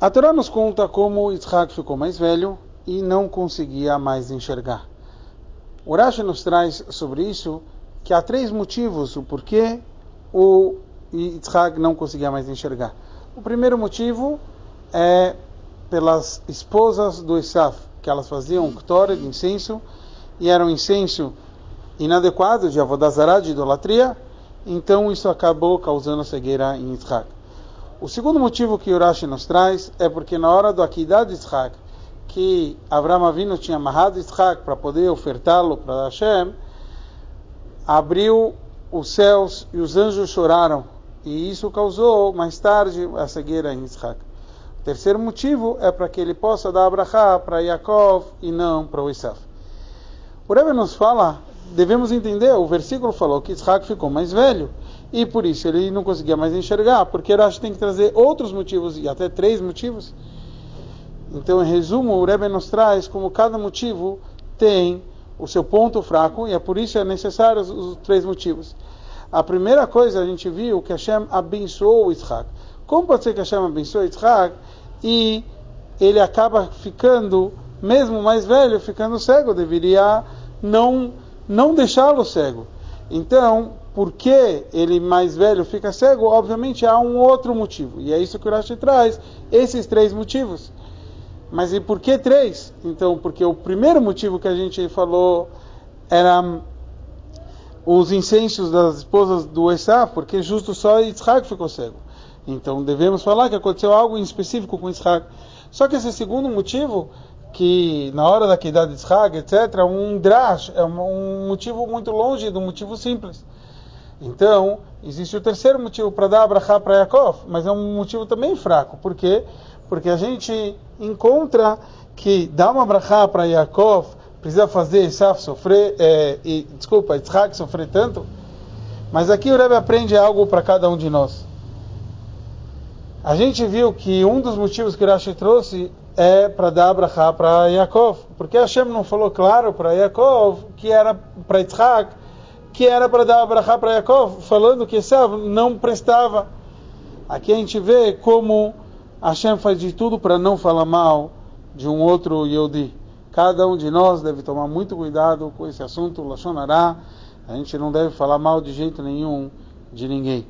A Torá nos conta como Isaac ficou mais velho e não conseguia mais enxergar. O Rashi nos traz sobre isso que há três motivos o porquê o Isaac não conseguia mais enxergar. O primeiro motivo é pelas esposas do Esaf, que elas faziam ktor de incenso e era um incenso inadequado de avodazará, de idolatria, então isso acabou causando cegueira em Isaac. O segundo motivo que Urashi nos traz é porque na hora do Akidah de Isaac, que Abraão Avinu tinha amarrado Isaac para poder ofertá-lo para Hashem, abriu os céus e os anjos choraram. E isso causou, mais tarde, a cegueira em Isaac. O terceiro motivo é para que ele possa dar Abraha para Yaakov e não para o Isaf. O Rebbe nos fala, devemos entender, o versículo falou que Isaac ficou mais velho e por isso ele não conseguia mais enxergar, porque Rashi tem que trazer outros motivos, e até três motivos. Então, em resumo, o Rebbe nos traz como cada motivo tem o seu ponto fraco, e é por isso é necessário os, os três motivos. A primeira coisa, a gente viu que Hashem abençoou Isaac. Como pode ser que Hashem abençoe Isaac e ele acaba ficando, mesmo mais velho, ficando cego? Deveria não, não deixá-lo cego. Então, porque ele mais velho fica cego, obviamente há um outro motivo. E é isso que o Rashi traz, esses três motivos. Mas e por que três? Então, porque o primeiro motivo que a gente falou era os incensos das esposas do Esá, porque justo só Isaac ficou cego. Então devemos falar que aconteceu algo em específico com Isaac. Só que esse segundo motivo, que na hora da queda de Isaac, etc., um drash, é um motivo muito longe do motivo simples. Então, existe o terceiro motivo para dar abrahá para Yaakov, mas é um motivo também fraco. Por quê? Porque a gente encontra que dar uma abrahá para Yaakov precisa fazer Isaf sofrer, é, e, desculpa, Isaac sofrer tanto. Mas aqui o Rebbe aprende algo para cada um de nós. A gente viu que um dos motivos que Rashi trouxe é para dar abrahá para Yaakov. Porque Hashem não falou claro para Yaakov que era para Isaac que era para dar abrahá para Yaakov, falando que Esav não prestava. Aqui a gente vê como Hashem faz de tudo para não falar mal de um outro Yehudi. Cada um de nós deve tomar muito cuidado com esse assunto, Lashonará. A gente não deve falar mal de jeito nenhum de ninguém.